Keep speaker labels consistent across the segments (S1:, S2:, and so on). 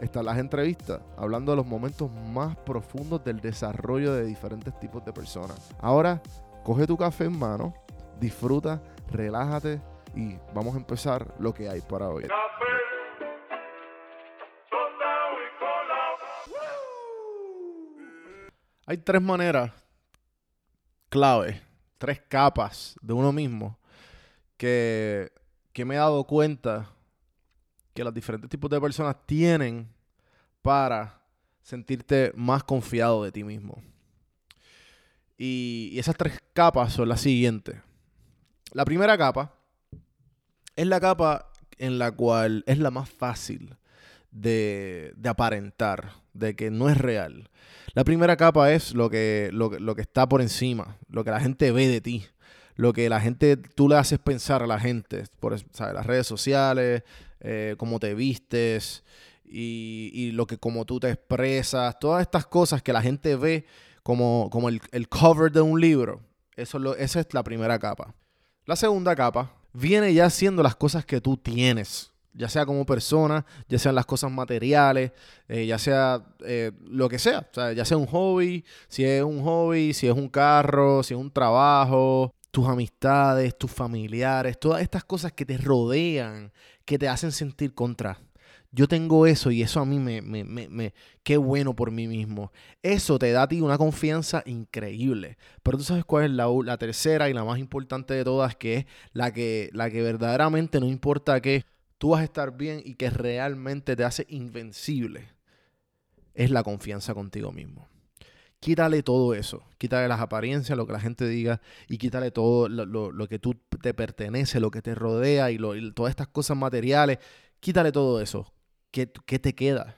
S1: están las entrevistas, hablando de los momentos más profundos del desarrollo de diferentes tipos de personas. Ahora, coge tu café en mano, disfruta, relájate y vamos a empezar lo que hay para hoy. Hay tres maneras clave, tres capas de uno mismo que, que me he dado cuenta que los diferentes tipos de personas tienen para sentirte más confiado de ti mismo. Y, esas tres capas son las siguientes. La primera capa es la capa en la cual es la más fácil de, aparentar, de que no es real. La primera capa es lo que, lo, lo que está por encima, lo que la gente ve de ti lo que la gente, tú le haces pensar a la gente, por las redes sociales, eh, cómo te vistes y, lo que como tú te expresas, todas estas cosas que la gente ve como, como el, cover de un libro. Eso lo, esa es la primera capa. La segunda capa viene ya siendo las cosas que tú tienes, ya sea como persona, ya sean las cosas materiales, eh, ya sea eh, lo que sea, sea, ya sea un hobby, si es un hobby, si es un carro, si es un trabajo, tus amistades, tus familiares, todas estas cosas que te rodean, que te hacen sentir contra. Yo tengo eso y eso a mí me, me, me, qué bueno por mí mismo. Eso te da a ti una confianza increíble. Pero tú sabes cuál es la, la tercera y la más importante de todas, que es la que, la que verdaderamente no importa que tú vas a estar bien y que realmente te hace invencible. Es la confianza contigo mismo. Quítale todo eso, quítale las apariencias, lo que la gente diga y quítale todo lo, que tú te pertenece, lo que te rodea y, todas estas cosas materiales. Quítale todo eso. ¿Qué, ¿Qué, te queda?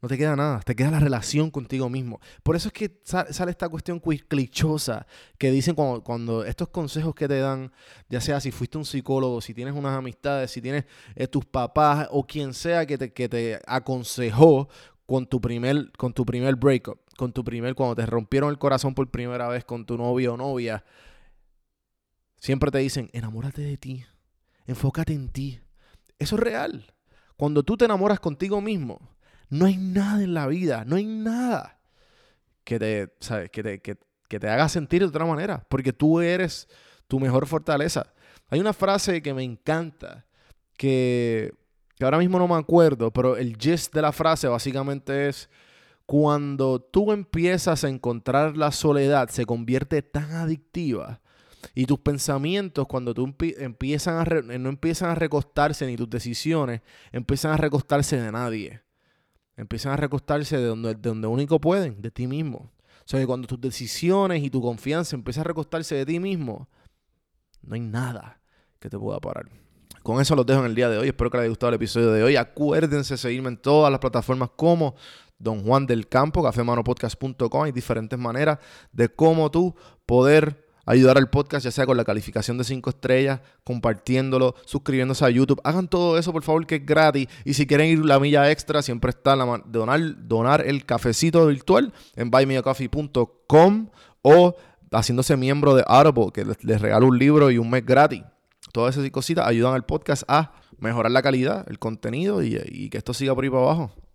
S1: No te queda nada, te queda la relación contigo mismo. Por eso es que sale esta cuestión clichosa que dicen cuando, cuando, estos consejos que te dan, ya sea si fuiste un psicólogo, si tienes unas amistades, si tienes eh, tus papás o quien sea que te, que te aconsejó con tu primer, con tu primer breakup con tu primer, cuando te rompieron el corazón por primera vez con tu novio o novia, siempre te dicen, enamórate de ti, enfócate en ti. Eso es real. Cuando tú te enamoras contigo mismo, no hay nada en la vida, no hay nada que te, ¿sabes? Que te, que, te haga sentir de otra manera, porque tú eres tu mejor fortaleza. Hay una frase que me encanta, que, que ahora mismo no me acuerdo, pero el gist de la frase básicamente es, cuando tú empiezas a encontrar la soledad, se convierte tan adictiva. Y tus pensamientos, cuando tú empiezan a no empiezan a recostarse ni tus decisiones, empiezan a recostarse de nadie. Empiezan a recostarse de donde, de donde único pueden, de ti mismo. O sea, que cuando tus decisiones y tu confianza empiezan a recostarse de ti mismo, no hay nada que te pueda parar. Con eso los dejo en el día de hoy. Espero que les haya gustado el episodio de hoy. Acuérdense de seguirme en todas las plataformas como Don Juan del Campo, cafemanopodcast.com. Hay diferentes maneras de cómo tú poder ayudar al podcast, ya sea con la calificación de 5 estrellas, compartiéndolo, suscribiéndose a YouTube. Hagan todo eso, por favor, que es gratis. Y si quieren ir la milla extra, siempre está la donar, donar el cafecito virtual en buymeacoffee.com o haciéndose miembro de Audible, que les, les regalo un libro y un mes gratis. Todas esas cositas ayudan al podcast a mejorar la calidad, el contenido y, que esto siga por ahí para abajo.